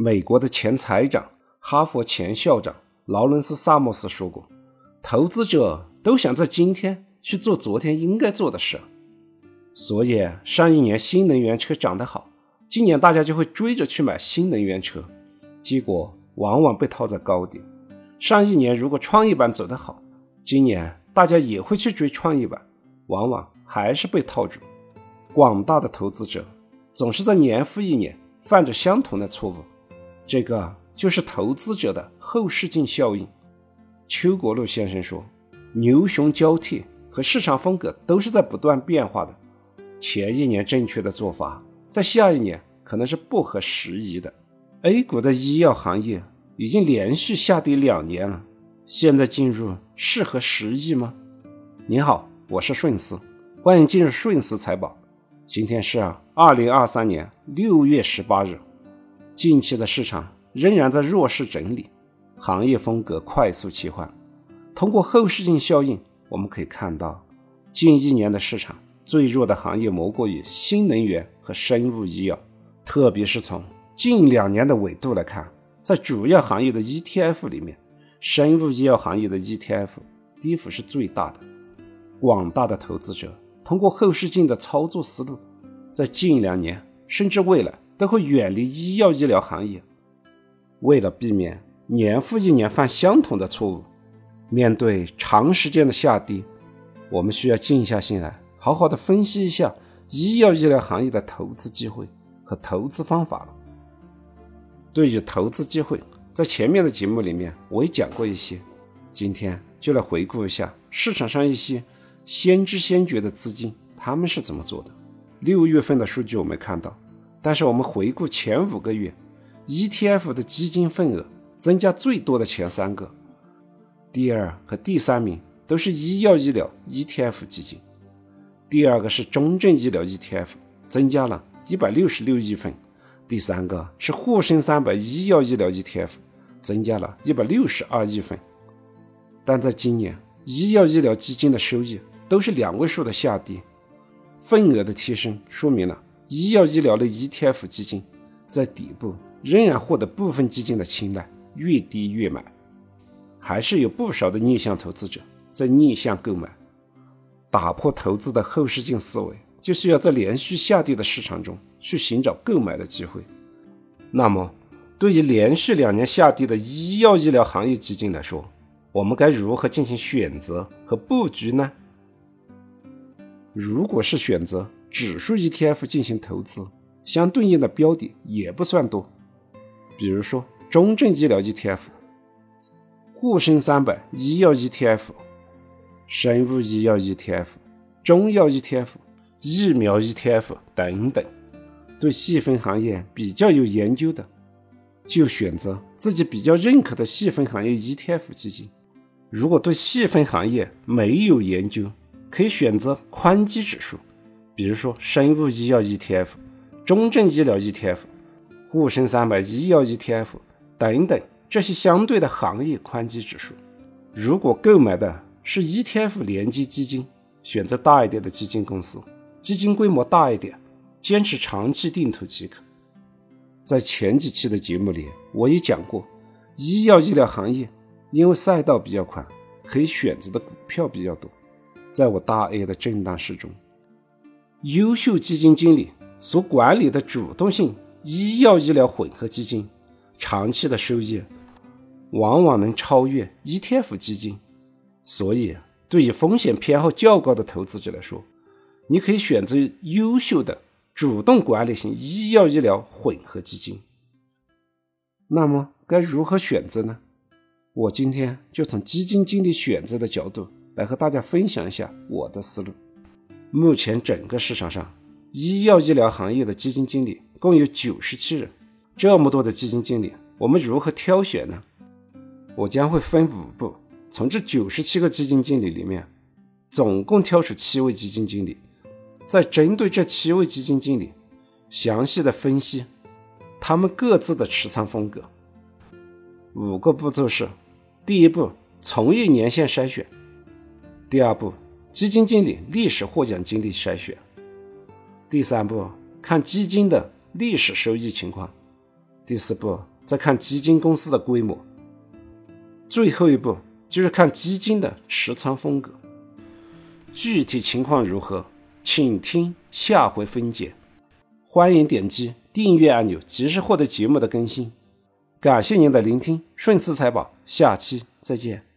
美国的前财长、哈佛前校长劳伦斯·萨默斯说过：“投资者都想在今天去做昨天应该做的事。”所以上一年新能源车涨得好，今年大家就会追着去买新能源车，结果往往被套在高点。上一年如果创业板走得好，今年大家也会去追创业板，往往还是被套住。广大的投资者总是在年复一年犯着相同的错误。这个就是投资者的后视镜效应。邱国禄先生说：“牛熊交替和市场风格都是在不断变化的。前一年正确的做法，在下一年可能是不合时宜的。”A 股的医药行业已经连续下跌两年了，现在进入适合时宜吗？您好，我是顺思，欢迎进入顺思财宝。今天是二零二三年六月十八日。近期的市场仍然在弱势整理，行业风格快速切换。通过后视镜效应，我们可以看到，近一年的市场最弱的行业莫过于新能源和生物医药。特别是从近两年的纬度来看，在主要行业的 ETF 里面，生物医药行业的 ETF 跌幅是最大的。广大的投资者通过后视镜的操作思路，在近两年甚至未来。都会远离医药医疗行业。为了避免年复一年犯相同的错误，面对长时间的下跌，我们需要静下心来，好好的分析一下医药医疗行业的投资机会和投资方法了。对于投资机会，在前面的节目里面我也讲过一些，今天就来回顾一下市场上一些先知先觉的资金他们是怎么做的。六月份的数据我们看到。但是我们回顾前五个月，ETF 的基金份额增加最多的前三个，第二和第三名都是医药医疗 ETF 基金，第二个是中证医疗 ETF，增加了一百六十六亿份，第三个是沪深三百医药医疗 ETF，增加了一百六十二亿份。但在今年，医药医疗基金的收益都是两位数的下跌，份额的提升说明了。医药医疗的 ETF 基金在底部仍然获得部分基金的青睐，越低越买，还是有不少的逆向投资者在逆向购买。打破投资的后视镜思维，就需要在连续下跌的市场中去寻找购买的机会。那么，对于连续两年下跌的医药医疗行业基金来说，我们该如何进行选择和布局呢？如果是选择，指数 ETF 进行投资，相对应的标的也不算多，比如说中证医疗 ETF、沪深三百医药 ETF、生物医药 ETF、中药 ETF、疫苗 ETF 等等。对细分行业比较有研究的，就选择自己比较认可的细分行业 ETF 基金；如果对细分行业没有研究，可以选择宽基指数。比如说，生物医药 ETF、中证医疗 ETF、沪深三百医药 ETF 等等这些相对的行业宽基指数。如果购买的是 ETF 连接基金，选择大一点的基金公司，基金规模大一点，坚持长期定投即可。在前几期的节目里，我也讲过，医药医疗行业因为赛道比较宽，可以选择的股票比较多。在我大 A 的震荡市中。优秀基金经理所管理的主动性医药医疗混合基金，长期的收益往往能超越 ETF 基金。所以，对于风险偏好较高的投资者来说，你可以选择优秀的主动管理型医药医疗混合基金。那么，该如何选择呢？我今天就从基金经理选择的角度来和大家分享一下我的思路。目前整个市场上，医药医疗行业的基金经理共有九十七人。这么多的基金经理，我们如何挑选呢？我将会分五步，从这九十七个基金经理里面，总共挑出七位基金经理，再针对这七位基金经理，详细的分析他们各自的持仓风格。五个步骤是：第一步，从业年限筛选；第二步。基金经理历史获奖经历筛选。第三步，看基金的历史收益情况。第四步再看基金公司的规模，最后一步就是看基金的持仓风格。具体情况如何，请听下回分解。欢迎点击订阅按钮，及时获得节目的更新。感谢您的聆听，顺次财宝，下期再见。